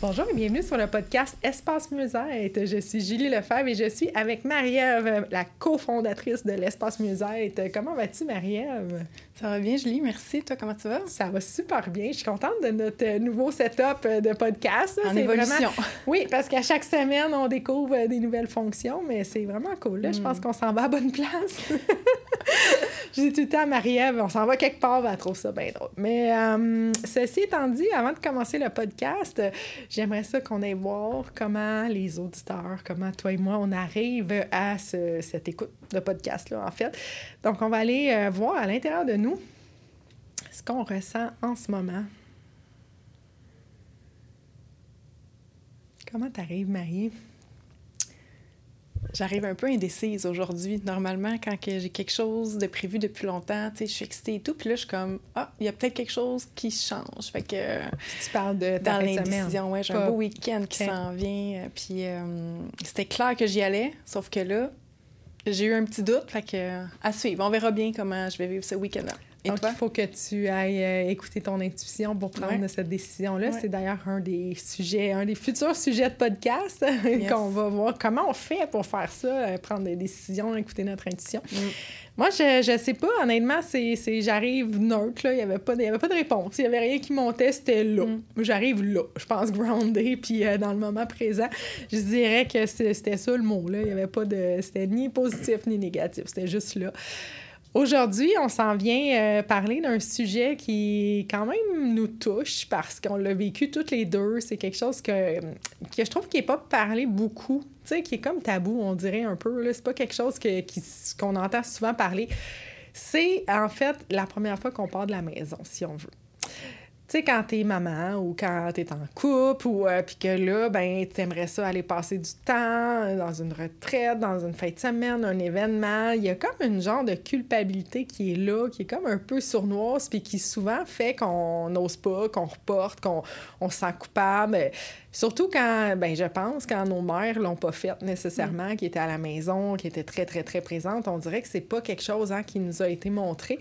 Bonjour et bienvenue sur le podcast Espace Mieux-être. Je suis Julie Lefebvre et je suis avec Marie-Ève, la cofondatrice de l'Espace Mieux-être. Comment vas-tu, Marie-Ève? Ça va bien, Julie. Merci. Toi, comment tu vas? Ça va super bien. Je suis contente de notre nouveau setup de podcast. En évolution. Oui, parce qu'à chaque semaine, on découvre des nouvelles fonctions, mais c'est vraiment cool. Là, Je pense mm. qu'on s'en va à bonne place. Je dis tout le temps à Marie-Ève, on s'en va quelque part, elle trouve ça bien drôle. Mais euh, ceci étant dit, avant de commencer le podcast, j'aimerais ça qu'on aille voir comment les auditeurs, comment toi et moi, on arrive à cette écoute de podcast-là, en fait. Donc, on va aller euh, voir à l'intérieur de nous ce qu'on ressent en ce moment. Comment t'arrives, Marie? J'arrive un peu indécise aujourd'hui. Normalement, quand j'ai quelque chose de prévu depuis longtemps, je suis excitée et tout, puis là, je suis comme, ah, il y a peut-être quelque chose qui change. Fait que. Tu parles de Dans l'indécision, ouais, j'ai un beau week-end qui s'en vient. Euh, puis euh, c'était clair que j'y allais, sauf que là, j'ai eu un petit doute. Fait que, à suivre. On verra bien comment je vais vivre ce week-end-là. Donc, il faut que tu ailles euh, écouter ton intuition pour prendre cette décision-là. C'est d'ailleurs un des sujets, un des futurs sujets de podcast qu'on va voir comment on fait pour faire ça, euh, prendre des décisions, écouter notre intuition. Mm. Moi, je, ne sais pas, honnêtement, c'est, j'arrive neutre, Il n'y avait, pas de, avait pas de réponse. Il n'y avait rien qui montait, c'était là. Mm. J'arrive là, je pense, groundé, puis euh, dans le moment présent. Je dirais que c'était ça le mot, là. Il n'y avait pas de... C'était ni positif ni négatif, c'était juste là. Aujourd'hui, on s'en vient euh, parler d'un sujet qui quand même nous touche parce qu'on l'a vécu toutes les deux. C'est quelque chose que, que je trouve qui n'est pas parlé beaucoup, tu qui est comme tabou, on dirait un peu. C'est pas quelque chose qu'on entend souvent parler. C'est en fait la première fois qu'on part de la maison, si on veut. Tu sais, quand t'es maman ou quand t'es en couple ou euh, puis que là, ben, t'aimerais ça aller passer du temps dans une retraite, dans une fête de semaine, un événement, il y a comme une genre de culpabilité qui est là, qui est comme un peu sournoise puis qui souvent fait qu'on n'ose pas, qu'on reporte, qu'on on se sent coupable. Surtout quand, ben, je pense, quand nos mères l'ont pas fait nécessairement, qui étaient à la maison, qui étaient très, très, très présentes, on dirait que c'est pas quelque chose hein, qui nous a été montré.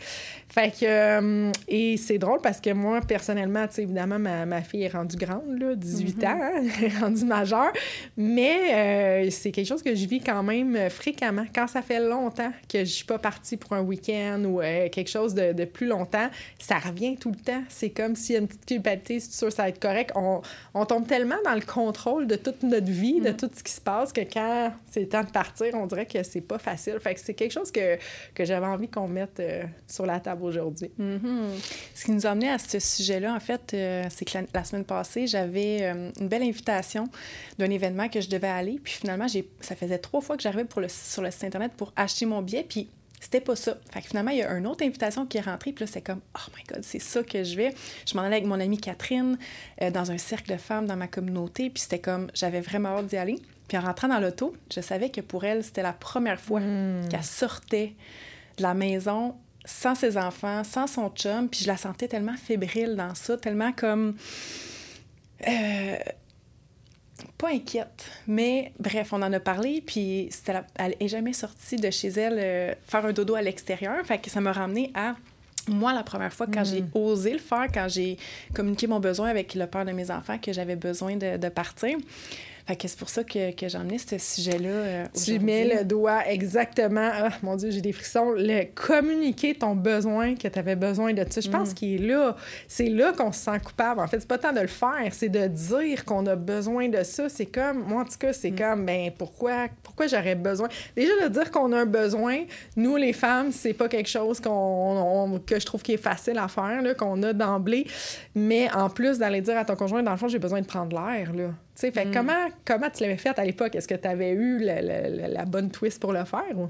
Fait que, euh, et c'est drôle parce que moi, personnellement, tu sais, évidemment, ma, ma, fille est rendue grande, là, 18 mm-hmm. ans, hein, elle est rendue majeure, mais euh, c'est quelque chose que je vis quand même fréquemment. Quand ça fait longtemps que je suis pas partie pour un week-end ou euh, quelque chose de, de, plus longtemps, ça revient tout le temps. C'est comme s'il y a une petite culpabilité, c'est sûr, ça va être correct. On, on tombe tellement dans le contrôle de toute notre vie, de mm. tout ce qui se passe, que quand c'est le temps de partir, on dirait que c'est pas facile. Fait que c'est quelque chose que, que j'avais envie qu'on mette euh, sur la table aujourd'hui. Mm-hmm. Ce qui nous a amené à ce sujet-là, en fait, euh, c'est que la, semaine passée, j'avais euh, une belle invitation d'un événement que je devais aller. Puis finalement, ça faisait trois fois que j'arrivais le, sur le site Internet pour acheter mon billet. Puis c'était pas ça. Fait que finalement, il y a une autre invitation qui est rentrée, puis là, c'est comme, oh my God, c'est ça que je vais. Je m'en allais avec mon amie Catherine euh, dans un cercle de femmes dans ma communauté, puis c'était comme, j'avais vraiment hâte d'y aller. Puis en rentrant dans l'auto, je savais que pour elle, c'était la première fois hmm. qu'elle sortait de la maison sans ses enfants, sans son chum, puis je la sentais tellement fébrile dans ça, tellement comme. Euh, pas inquiète, mais bref, on en a parlé, puis elle est jamais sortie de chez elle euh, faire un dodo à l'extérieur, fait que ça m'a ramené à moi, la première fois, quand j'ai mm. osé le faire, quand j'ai communiqué mon besoin avec le père de mes enfants, que j'avais besoin de, partir, Fait que c'est pour ça que, que j'ai emmené ce sujet-là euh, Tu mets le doigt exactement, ah, mon Dieu, j'ai des frissons, le communiquer ton besoin, que tu avais besoin de ça. Je pense mm. qu'il est là. C'est là qu'on se sent coupable. En fait, c'est pas tant de le faire, c'est de dire qu'on a besoin de ça. C'est comme, moi en tout cas, c'est mm. comme, ben pourquoi, pourquoi j'aurais besoin? Déjà, de dire qu'on a un besoin, nous les femmes, c'est pas quelque chose qu'on, que je trouve qui est facile à faire, qu'on a d'emblée. Mais en plus d'aller dire à ton conjoint, dans le fond, j'ai besoin de prendre l'air, là. Fait mm. comment, comment tu l'avais fait à l'époque? Est-ce que tu avais eu la bonne twist pour le faire? Ou?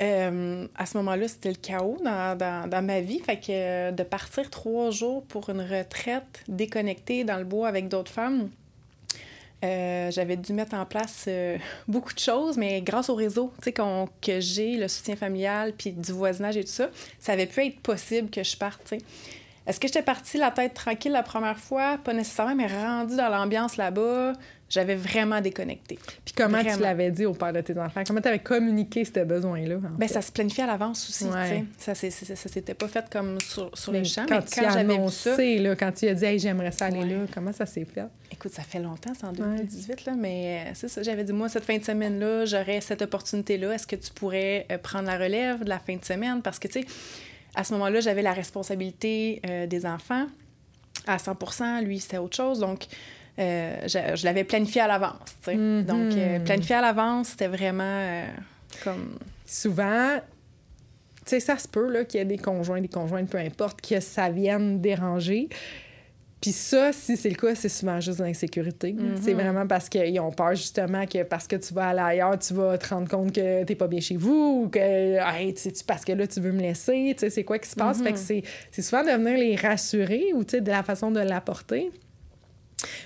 Euh, à ce moment-là, c'était le chaos dans, ma vie. Fait que euh, de partir trois jours pour une retraite déconnectée dans le bois avec d'autres femmes, euh, j'avais dû mettre en place beaucoup de choses, mais grâce au réseau que j'ai, le soutien familial, puis du voisinage et tout ça, ça avait pu être possible que je parte. Est-ce que j'étais partie la tête tranquille la première fois? Pas nécessairement, mais rendue dans l'ambiance là-bas, j'avais vraiment déconnecté. Puis comment tu l'avais dit au père de tes enfants? Comment tu avais communiqué ce besoin-là? Bien, ça se planifiait à l'avance aussi. Ouais. Ça, s'était pas fait comme sur, sur les champs. Quand, mais quand j'avais vu ça... Là, quand tu as dit hey, j'aimerais ça aller là, comment ça s'est fait? Écoute, ça fait longtemps, c'est en 2018, là, mais euh, c'est ça. J'avais dit, moi, cette fin de semaine-là, j'aurais cette opportunité-là. Est-ce que tu pourrais euh, prendre la relève de la fin de semaine? Parce que, tu sais, à ce moment-là, j'avais la responsabilité euh, des enfants à 100% Lui, c'était autre chose. Donc, euh, je, l'avais planifié à l'avance. Mm-hmm. Donc, euh, planifié à l'avance, c'était vraiment comme. Souvent, tu sais, ça se peut qu'il y ait des conjoints, des conjointes, peu importe, que ça vienne déranger. Puis ça, si c'est le cas, c'est souvent juste l'insécurité. C'est mhm. vraiment parce qu'ils ont peur justement que parce que tu vas aller ailleurs, tu vas te rendre compte que t'es pas bien chez vous ou que hey, parce que là, tu veux me laisser. Tu sais, c'est quoi qui se passe? Fait que mhm. c'est souvent de venir les rassurer ou de la façon de l'apporter.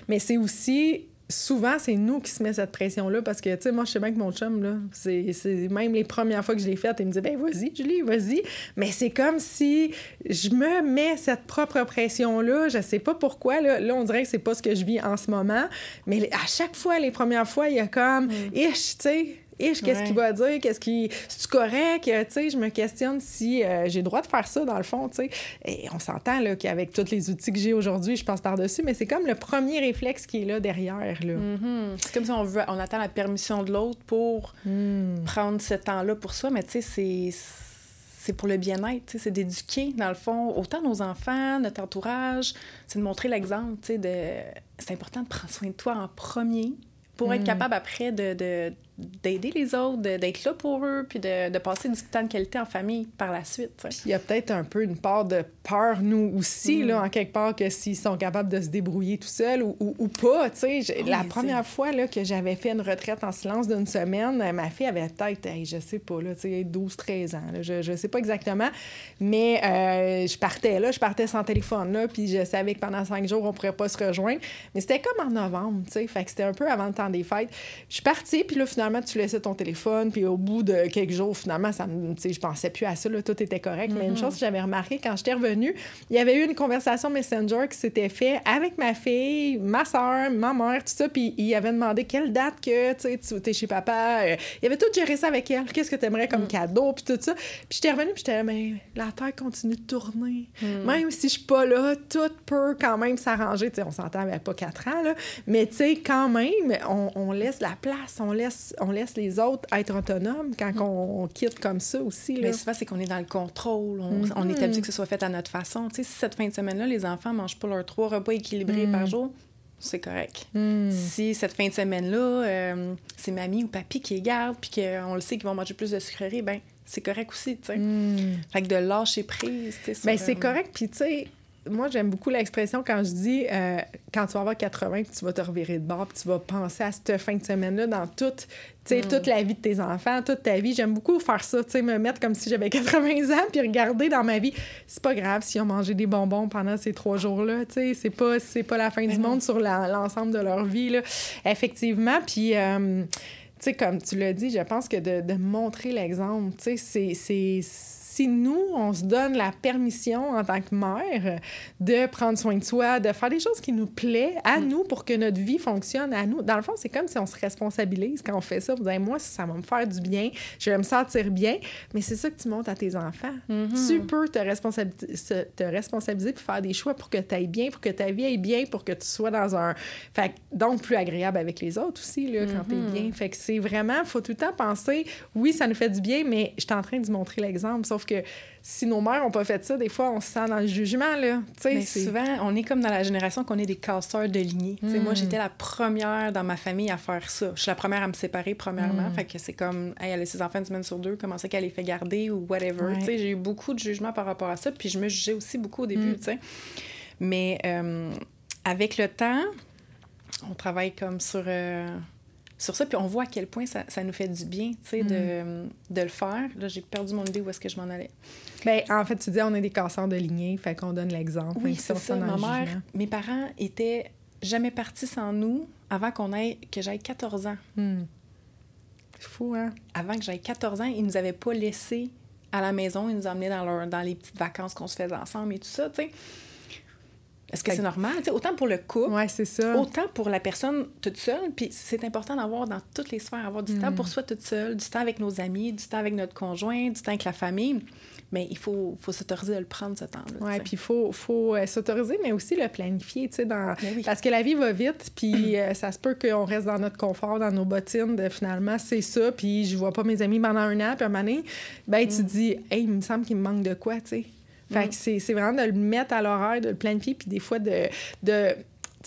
Mais c'est aussi souvent, c'est nous qui se met cette pression-là parce que, tu sais, moi, je sais bien que mon chum, là, c'est même les premières fois que je l'ai faite, il me dit, ben vas-y, Julie, vas-y. Mais c'est comme si je me mets cette propre pression-là. Je sais pas pourquoi. Là, là on dirait que c'est pas ce que je vis en ce moment. Mais à chaque fois, les premières fois, il y a comme, mm. ish, tu sais, qu'est-ce qu'il va dire? Qu'est-ce qui. C'est correct? Tu sais, je me questionne si euh, j'ai le droit de faire ça, dans le fond, tu sais. Et on s'entend, là, qu'avec tous les outils que j'ai aujourd'hui, je passe par-dessus, mais c'est comme le premier réflexe qui est là derrière, là. Mm-hmm. C'est comme si on veut, on attend la permission de l'autre pour mm. prendre ce temps-là pour soi, mais tu sais, c'est c'est pour le bien-être, c'est d'éduquer, dans le fond, autant nos enfants, notre entourage, c'est de montrer l'exemple, de... C'est important de prendre soin de toi en premier pour être mm. capable après de, d'aider les autres, d'être là pour eux, puis de, de, passer du temps de qualité en famille par la suite. Il y a peut-être un peu une part de peur, nous aussi, là, mm. en quelque part, que s'ils sont capables de se débrouiller tout seuls ou, ou, pas. tu sais. la première fois là, que j'avais fait une retraite en silence d'une semaine, euh, ma fille avait peut-être, je sais pas, 12-13 ans. je, je sais pas exactement, mais euh, je partais là, je partais sans téléphone, là, puis je savais que pendant cinq jours, on pourrait pas se rejoindre. Mais c'était comme en novembre, fait que c'était un peu avant le temps des fêtes. Je suis partie, puis là, finalement, finalement, tu laissais ton téléphone, puis au bout de quelques jours, finalement, ça me, je pensais plus à ça, là, tout était correct. Mais une mm-hmm. chose que j'avais remarqué quand j'étais revenue, il y avait eu une conversation Messenger qui s'était faite avec ma fille, ma soeur, ma mère, tout ça, puis il avait demandé quelle date que tu es chez papa. Euh, il avait tout géré ça avec elle. Qu'est-ce que tu aimerais comme mm. cadeau, puis tout ça. Puis j'étais revenue, puis j'étais mais la Terre continue de tourner. Mm. Même si je suis pas là, tout peut quand même s'arranger. On s'entend avec pas quatre ans, là, mais tu sais, quand même, on, on laisse la place, on laisse on laisse les autres être autonomes quand mm. on, quitte comme ça aussi. Là. Mais souvent, c'est qu'on est dans le contrôle. On, mm-hmm. est habitué que ce soit fait à notre façon. Tu sais, si cette fin de semaine-là, les enfants ne mangent pas leurs trois repas équilibrés par mm. jour, c'est correct. Mm. Si cette fin de semaine-là, euh, c'est mamie ou papy qui les garde, puis qu'on le sait qu'ils vont manger plus de sucreries, ben c'est correct aussi, tu sais. Fait que de lâcher prise, tu sais. Ben, c'est correct, puis tu sais, moi, j'aime beaucoup l'expression quand je dis euh, quand tu vas avoir 80 puis tu vas te revirer de bord puis tu vas penser à cette fin de semaine-là dans toute, mm. toute la vie de tes enfants, toute ta vie. J'aime beaucoup faire ça, me mettre comme si j'avais 80 ans puis regarder dans ma vie. C'est pas grave si ont mangé des bonbons pendant ces trois jours-là. C'est pas, pas la fin du monde sur l'ensemble de leur vie. Là. Effectivement. Puis. Euh, comme tu l'as dit, je pense que de, de montrer l'exemple, c'est si nous, on se donne la permission en tant que mère de prendre soin de soi, de faire des choses qui nous plaisent à mm. nous pour que notre vie fonctionne à nous. Dans le fond, c'est comme si on se responsabilise quand on fait ça. Vous dites, moi, ça va me faire du bien, je vais me sentir bien, mais c'est ça que tu montres à tes enfants. Mm-hmm. Tu peux te responsabiliser, te responsabiliser pour faire des choix pour que tu ailles bien, pour que ta vie aille bien, pour que tu sois dans un. Fait donc plus agréable avec les autres aussi, là, quand tu es mm-hmm. bien. Fait que c'est vraiment, faut tout le temps penser, oui, ça nous fait du bien, mais je suis en train de montrer l'exemple. Sauf que si nos mères n'ont pas fait ça, des fois, on se sent dans le jugement. Là. Mais souvent, on est comme dans la génération qu'on est des casseurs de lignée. Moi, hmm. j'étais la première dans ma famille à faire ça. Je suis la première à me séparer, premièrement. Hmm. Fait que c'est comme, elle a ses enfants une semaine sur deux, comment c'est qu'elle les fait garder ou whatever. J'ai eu beaucoup de jugements par rapport à ça. Puis je me jugeais aussi beaucoup au début. Hmm. Mais euh, avec le temps, on travaille comme sur. Euh, sur ça, puis on voit à quel point ça, ça nous fait du bien, tu sais, de, mm. de, le faire. Là, j'ai perdu mon idée où est-ce que je m'en allais. Bien, en fait, tu dis, on est des casseurs de lignée, fait qu'on donne l'exemple. Oui, c'est ça. Ma mère, mes parents étaient jamais partis sans nous avant qu'on ait, que j'aille 14 ans. Mm. C'est fou, hein? Avant que j'aille 14 ans, ils nous avaient pas laissés à la maison, ils nous emmenaient dans, leur, dans les petites vacances qu'on se faisait ensemble et tout ça, tu sais. Est-ce que c'est normal? autant pour le couple, ça. autant pour la personne toute seule. Puis c'est important d'avoir dans toutes les sphères, avoir du temps pour mm. soi toute seule, du temps avec nos amis, du temps avec notre conjoint, du temps avec la famille. Mais il faut, faut s'autoriser à le prendre, ce temps-là. Oui, puis il faut, faut euh, s'autoriser, mais aussi le planifier, tu dans... Ben parce que la vie va vite, puis euh, ça se peut qu'on reste dans notre confort, dans nos bottines, de finalement, c'est ça, puis je vois pas mes amis pendant un an, puis un moment donné, ben, tu mm. dis, hey, il me semble qu'il me manque de quoi, tu sais. Fait que c'est vraiment de le mettre à l'horaire, de le planifier, puis des fois de, de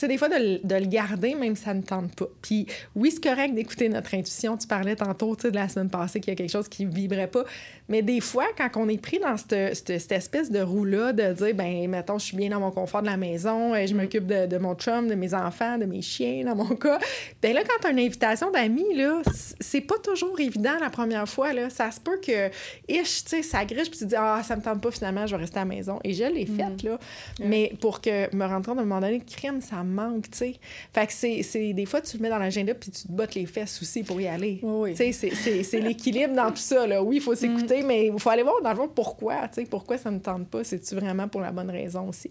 sais, des fois, de, le garder, même si ça ne tente pas. Puis oui, c'est correct d'écouter notre intuition. Tu parlais tantôt, tu sais, de la semaine passée qu'il y a quelque chose qui ne vibrait pas. Mais des fois, quand on est pris dans cette, cette, espèce de roue-là, de dire, ben mettons, je suis bien dans mon confort de la maison, et je m'occupe de, de, mon chum, de mes enfants, de mes chiens, dans mon cas. ben là, quand tu as une invitation d'amis, là, c'est pas toujours évident la première fois, là. Ça se peut que, ish, tu sais, ça griche, puis tu dis, ah, ça me tente pas finalement, je vais rester à la maison. Et je l'ai mm. faite, là. Mais pour que me rentrer dans un moment donné, crème, ça manque, tu sais. Fait que c'est, des fois, tu le mets dans l'agenda puis tu te bottes les fesses aussi pour y aller. Oui. Tu sais, c'est, l'équilibre dans tout ça, là. Oui, il faut mm. s'écouter, mais il faut aller voir dans le fond pourquoi, tu sais, pourquoi ça ne tente pas? C'est-tu vraiment pour la bonne raison aussi?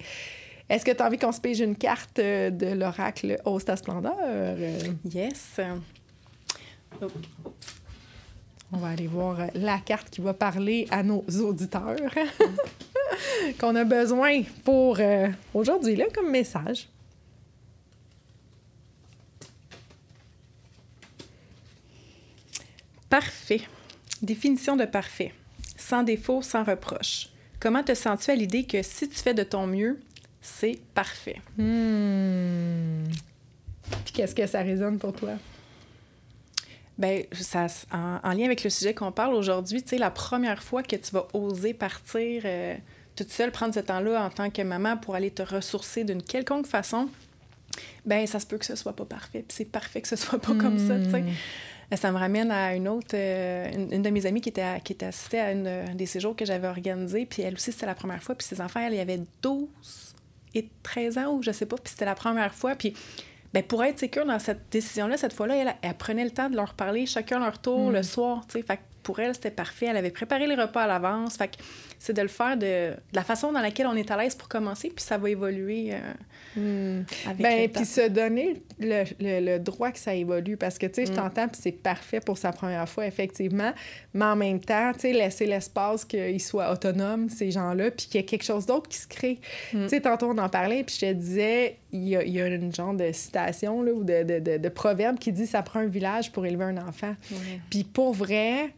Est-ce que tu as envie qu'on se pige une carte euh, de l'oracle Host Splendeur? Yes. On va aller voir euh, la carte qui va parler à nos auditeurs qu'on a besoin pour euh, aujourd'hui, là, comme message. Parfait. Définition de parfait. Sans défaut, sans reproche. Comment te sens-tu à l'idée que si tu fais de ton mieux, c'est parfait? Hmm. Puis qu'est-ce que ça résonne pour toi? Bien, ça, en, lien avec le sujet qu'on parle aujourd'hui, tu sais, la première fois que tu vas oser partir euh, toute seule, prendre ce temps-là en tant que maman pour aller te ressourcer d'une quelconque façon, ben ça se peut que ce soit pas parfait. Puis c'est parfait que ce soit pas comme ça, tu sais. Euh, ça me ramène à une autre, euh, une, de mes amies qui était, qui était assistée à une, un des séjours que j'avais organisé. Puis elle aussi, c'était la première fois. Puis ses enfants, elle, y avait 12 et 13 ans ou je sais pas. Puis c'était la première fois. Puis ben, pour être sécure dans cette décision-là, cette fois-là, elle, elle, prenait le temps de leur parler chacun leur tour le mm. soir. Fait que pour elle, c'était parfait. Elle avait préparé les repas à l'avance. Fait c'est de le faire de, la façon dans laquelle on est à l'aise pour commencer, puis ça va évoluer euh, hmm. avec ben, Puis se donner le, le, droit que ça évolue, parce que, tu sais, je hmm. t'entends, puis c'est parfait pour sa première fois, effectivement, mais en même temps, tu sais, laisser l'espace qu'ils soient autonomes, ces gens-là, puis qu'il y ait quelque chose d'autre qui se crée. Hmm. Tu sais, tantôt, on en parlait, puis je te disais, il y a, il y a une genre de citation, là, ou de, de, de, proverbe qui dit « ça prend un village pour élever un enfant Puis pour vrai,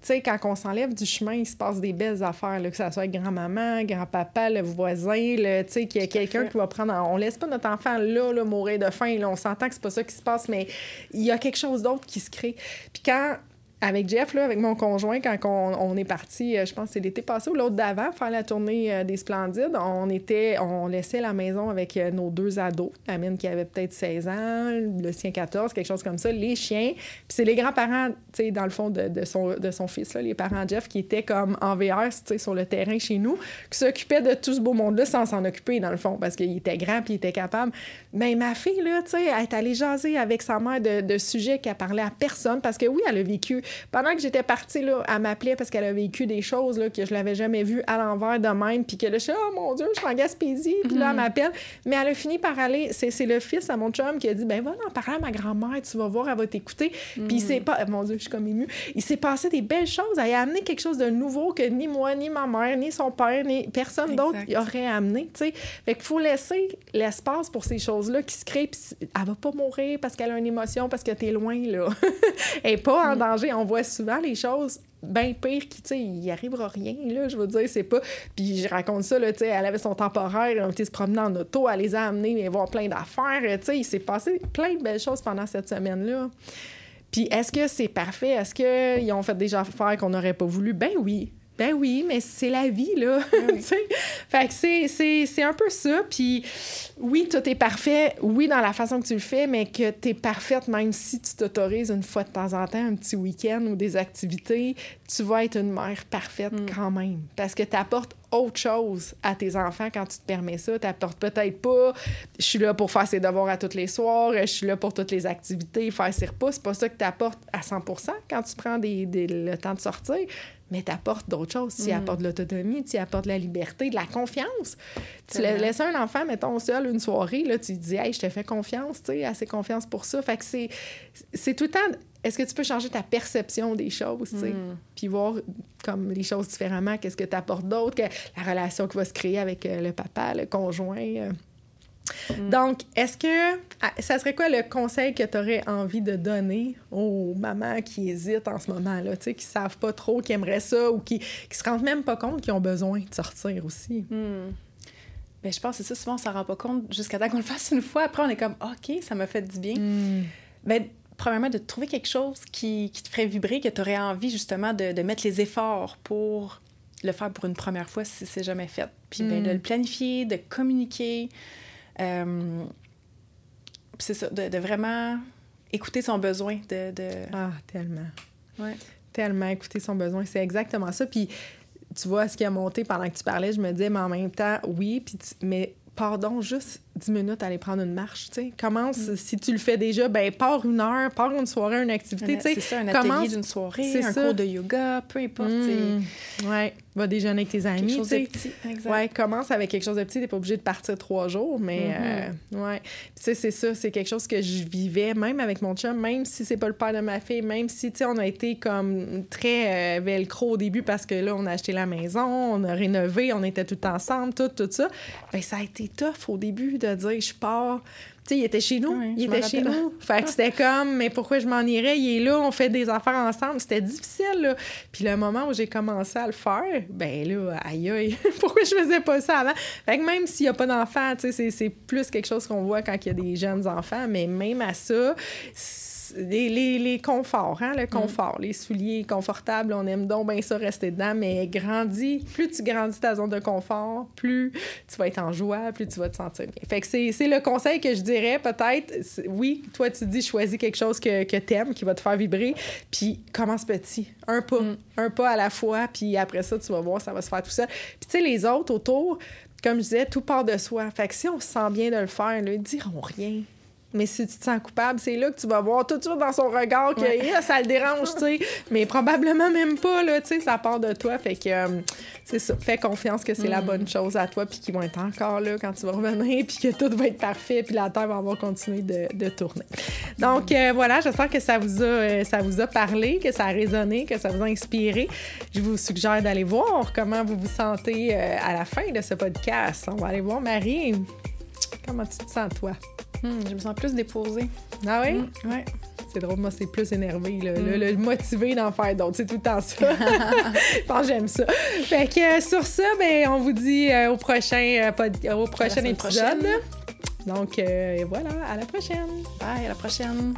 tu sais, quand on s'enlève du chemin, il se passe des belles affaires, là, que ce soit grand-maman, grand-papa, le voisin, tu sais, qu'il y a quelqu'un qui va prendre... On laisse pas notre enfant là, là mourir de faim. Là, on s'entend que c'est pas ça qui se passe, mais il y a quelque chose d'autre qui se crée. Puis quand avec Jeff, là, avec mon conjoint, quand on, est parti, euh, je pense que c'est l'été passé ou l'autre d'avant, faire la tournée euh, des Splendides, on était, on laissait la maison avec euh, nos deux ados, la mienne qui avait peut-être 16 ans, le sien 14, quelque chose comme ça, les chiens. Puis c'est les grands-parents, dans le fond, de, son, de son fils, là, les parents de Jeff, qui étaient comme en VR, sur le terrain chez nous, qui s'occupaient de tout ce beau monde-là sans s'en occuper, dans le fond, parce qu'il était grand puis il était capable. Mais ma fille, là, elle est allée jaser avec sa mère de, de sujets qu'elle parlait à personne, parce que oui, elle a vécu pendant que j'étais partie, là, elle m'appelait parce qu'elle a vécu des choses là, que je l'avais jamais vues à l'envers de même, puis que là, je suis oh mon Dieu, je suis en Gaspésie, puis là, elle mhm. m'appelle. Mais elle a fini par aller, c'est le fils à mon chum qui a dit, ben va en parler à ma grand-mère, tu vas voir, elle va t'écouter. Puis c'est pas, mon Dieu, je suis comme émue. Il s'est passé des belles choses. Elle a amené quelque chose de nouveau que ni moi, ni ma mère, ni son père, ni personne d'autre aurait amené, tu sais. Fait qu'il faut laisser l'espace pour ces choses-là qui se créent, puis elle va pas mourir parce qu'elle a une émotion, parce que t'es loin, là. elle est pas en mm. danger. On voit souvent les choses bien pires qui, tu sais, arrivera rien, là, je veux dire, c'est pas... Puis je raconte ça, là, elle avait son temporaire, elle était se promener en auto, elle les a amenés voir plein d'affaires, tu sais, il s'est passé plein de belles choses pendant cette semaine-là. Puis est-ce que c'est parfait? Est-ce qu'ils ont fait des affaires qu'on n'aurait pas voulu? Ben oui. Ben oui, mais c'est la vie, là. Ben fait que c'est un peu ça. Puis oui, tout est parfait. Oui, dans la façon que tu le fais, mais que tu es parfaite même si tu t'autorises une fois de temps en temps un petit week-end ou des activités, tu vas être une mère parfaite mm. quand même. Parce que tu apportes autre chose à tes enfants quand tu te permets ça. Tu apportes peut-être pas, je suis là pour faire ses devoirs à tous les soirs, je suis là pour toutes les activités, faire ses repas. C'est pas ça que tu apportes à 100% quand tu prends des, le temps de sortir mais tu apportes d'autres choses. Tu mm. apportes de l'autonomie, tu apportes de la liberté, de la confiance. Tu laisses un enfant, mettons, seul une soirée, là, tu dis, hey, je te fais confiance, tu sais, assez confiance pour ça. Fait que c'est tout le temps. Est-ce que tu peux changer ta perception des choses, tu mm. puis voir comme les choses différemment, qu'est-ce que tu apportes d'autre, que la relation qui va se créer avec euh, le papa, le conjoint. Euh, Mm. Donc, est-ce que ah, ça serait quoi le conseil que tu aurais envie de donner aux mamans qui hésitent en ce moment-là, tu sais, qui savent pas trop, qui aimeraient ça ou qui, qui se rendent même pas compte qu'ils ont besoin de sortir aussi? Mm. Je pense que c'est ça, souvent on s'en rend pas compte jusqu'à temps qu'on le fasse une fois. Après, on est comme, OK, ça m'a fait du bien. Mm. Ben, premièrement, de trouver quelque chose qui, qui te ferait vibrer, que tu aurais envie justement de, de, mettre les efforts pour le faire pour une première fois si c'est jamais fait. Puis ben, de le planifier, de communiquer. Euh, c'est ça, de, vraiment écouter son besoin. De, Ah, tellement. Tellement écouter son besoin. C'est exactement ça. Puis, tu vois, ce qui a monté pendant que tu parlais, je me disais, mais en même temps, oui, puis mais pardon, juste 10 minutes aller prendre une marche, tu sais. Commence, mm. si tu le fais déjà, ben pars une heure, pars une soirée, une activité, tu sais. C'est ça, un atelier d'une soirée, un cours de yoga, peu importe, mm. Ouais, va déjeuner avec tes amis, Quelque chose de petit, exact. Ouais, commence avec quelque chose de petit, t'es pas obligé de partir trois jours, mais mm-hmm. euh, ouais. Tu sais, c'est ça, c'est quelque chose que je vivais, même avec mon chum, même si c'est pas le père de ma fille, même si, tu sais, on a été comme très euh, velcro au début parce que là, on a acheté la maison, on a rénové, on était tout ensemble, tout, tout ça. Ben, ça a été tough au début de dire je pars. Tu sais, il était chez nous. il était chez nous. Fait que c'était comme, mais pourquoi je m'en irais? Il est là, on fait des affaires ensemble. C'était difficile, là. Puis le moment où j'ai commencé à le faire, ben là, aïe aïe, pourquoi je faisais pas ça avant? Fait que même s'il n'y a pas d'enfants, tu sais, c'est plus quelque chose qu'on voit quand il y a des jeunes enfants, mais même à ça, les, les, conforts, hein, le mm. confort, les souliers confortables, on aime donc bien ça rester dedans, mais grandis, plus tu grandis ta zone de confort, plus tu vas être en joie, plus tu vas te sentir bien. Fait que c'est le conseil que je dirais, peut-être, oui, toi tu dis choisis quelque chose que, que t'aimes, qui va te faire vibrer, puis commence petit, un pas, mm. un pas à la fois, puis après ça, tu vas voir, ça va se faire tout seul. Puis tu sais, les autres autour, comme je disais, tout part de soi. Fait que si on se sent bien de le faire, ils diront rien mais si tu te sens coupable, c'est là que tu vas voir tout de suite dans son regard que ça le dérange, tu sais. Mais probablement même pas, là, tu sais, ça part de toi. Fait que euh, c'est ça. Fais confiance que c'est la mm. bonne chose à toi, puis qu'ils vont être encore là quand tu vas revenir, puis que tout va être parfait, puis la Terre va avoir continuer de, tourner. Donc euh, voilà, j'espère que ça vous, a, euh, ça vous a parlé, que ça a résonné, que ça vous a inspiré. Je vous suggère d'aller voir comment vous vous sentez à la fin de ce podcast. On va aller voir Marie. Comment tu te sens, toi? Hmm, je me sens plus déposée. Ah oui? Ouais. C'est drôle, moi, c'est plus énervé, le, hmm. motivé d'en faire d'autres. C'est tout le temps ça. pense j'aime ça. Fait que euh, sur ça, ben, on vous dit euh, au prochain, euh, au prochain épisode. Donc, voilà, à la prochaine. Bye, à la prochaine.